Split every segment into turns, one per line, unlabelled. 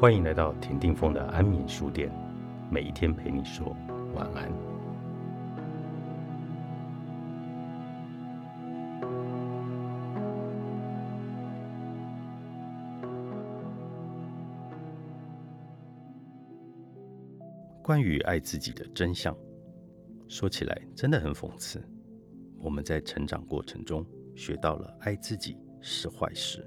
欢迎来到田定峰的安眠书店，每一天陪你说晚安。关于爱自己的真相，说起来真的很讽刺。我们在成长过程中学到了爱自己是坏事，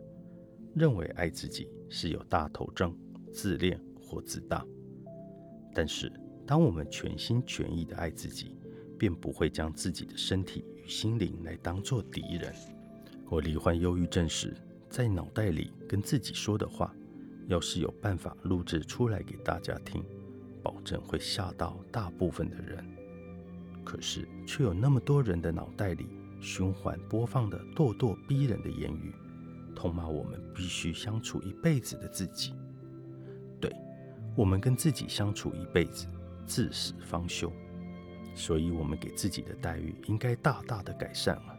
认为爱自己是有大头症、自恋或自大。但是，当我们全心全意的爱自己，便不会将自己的身体与心灵来当作敌人。我罹患忧郁症时，在脑袋里跟自己说的话，要是有办法录制出来给大家听，保证会吓到大部分的人。可是，却有那么多人的脑袋里循环播放的咄咄逼人的言语，痛骂我们必须相处一辈子的自己。对，我们跟自己相处一辈子，至死方休。所以，我们给自己的待遇应该大大的改善了。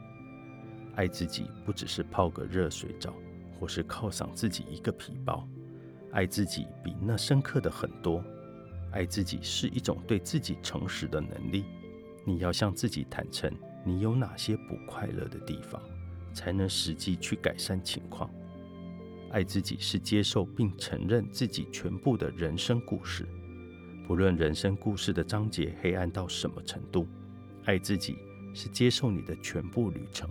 爱自己不只是泡个热水澡，或是犒赏自己一个皮包。爱自己比那深刻的很多。爱自己是一种对自己诚实的能力。你要向自己坦诚，你有哪些不快乐的地方，才能实际去改善情况。爱自己是接受并承认自己全部的人生故事，不论人生故事的章节黑暗到什么程度。爱自己是接受你的全部旅程，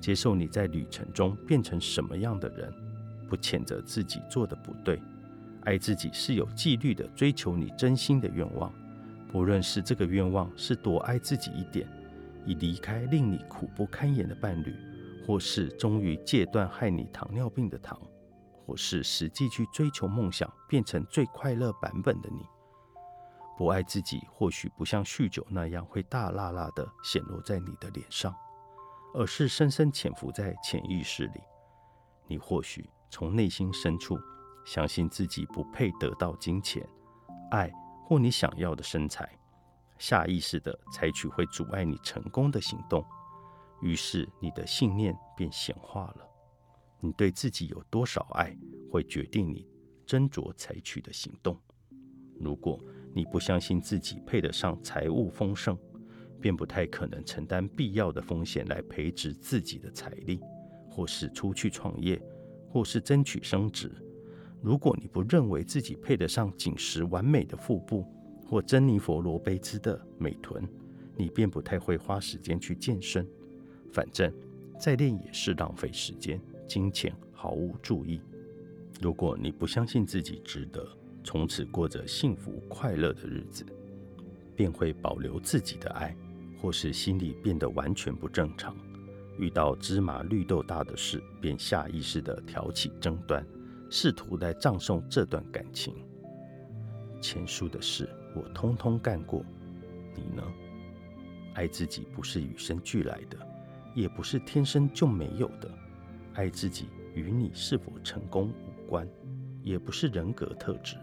接受你在旅程中变成什么样的人，不谴责自己做的不对。爱自己是有纪律的追求你真心的愿望。不论是这个愿望是多爱自己一点，以离开令你苦不堪言的伴侣，或是终于戒断害你糖尿病的糖，或是实际去追求梦想，变成最快乐版本的你。不爱自己，或许不像酗酒那样会大辣辣的显露在你的脸上，而是深深潜伏在潜意识里。你或许从内心深处相信自己不配得到金钱、爱。或你想要的身材，下意识的采取会阻碍你成功的行动，于是你的信念便显化了。你对自己有多少爱，会决定你斟酌采取的行动。如果你不相信自己配得上财务丰盛，便不太可能承担必要的风险来培植自己的财力，或是出去创业，或是争取升职。如果你不认为自己配得上紧实完美的腹部或珍妮佛罗贝兹的美臀，你便不太会花时间去健身。反正再练也是浪费时间、金钱，毫无注意。如果你不相信自己值得从此过着幸福快乐的日子，便会保留自己的爱，或是心里变得完全不正常。遇到芝麻绿豆大的事，便下意识地挑起争端。试图来葬送这段感情。前述的事我通通干过，你呢？爱自己不是与生俱来的，也不是天生就没有的。爱自己与你是否成功无关，也不是人格特质。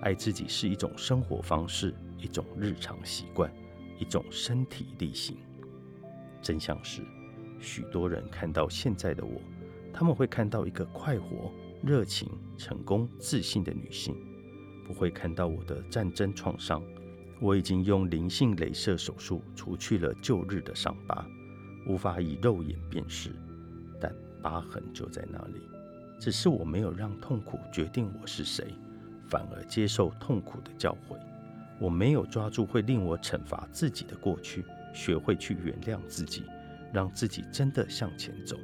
爱自己是一种生活方式，一种日常习惯，一种身体力行。真相是，许多人看到现在的我，他们会看到一个快活。热情、成功、自信的女性，不会看到我的战争创伤。我已经用灵性镭射手术除去了旧日的伤疤，无法以肉眼辨识，疤痕就在那里。只是我没有让痛苦决定我是谁，反而接受痛苦的教诲。我没有抓住会令我惩罚自己的过去，学会去原谅自己，让自己真的向前走。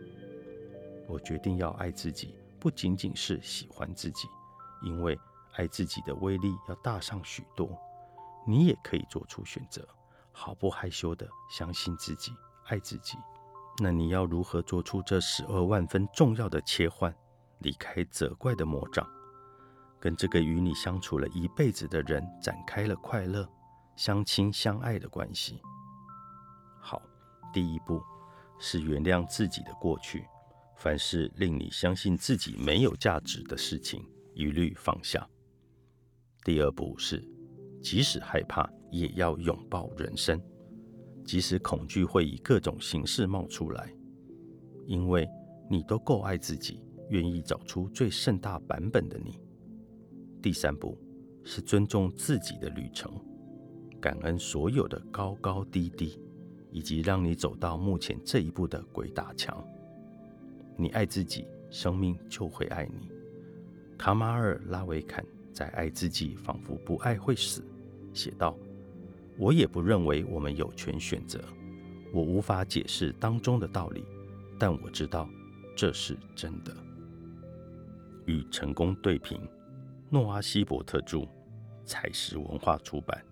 我决定要爱自己。不仅仅是喜欢自己，因为爱自己的威力要大上许多。你也可以做出选择，毫不害羞的相信自己，爱自己。那你要如何做出这十二万分重要的切换，离开责怪的魔掌，跟这个与你相处了一辈子的人展开了快乐、相亲相爱的关系？好，第一步是原谅自己的过去。凡是令你相信自己没有价值的事情，一律放下。第二步是，即使害怕，也要拥抱人生。即使恐惧会以各种形式冒出来，因为你都够爱自己，愿意找出最盛大版本的你。第三步是尊重自己的旅程，感恩所有的高高低低，以及让你走到目前这一步的鬼打墙。你爱自己，生命就会爱你。卡马尔拉维坎在《爱自己，仿佛不爱会死》写道：“我也不认为我们有权选择，我无法解释当中的道理，但我知道这是真的。”与成功对平，诺阿西伯特著，采石文化出版。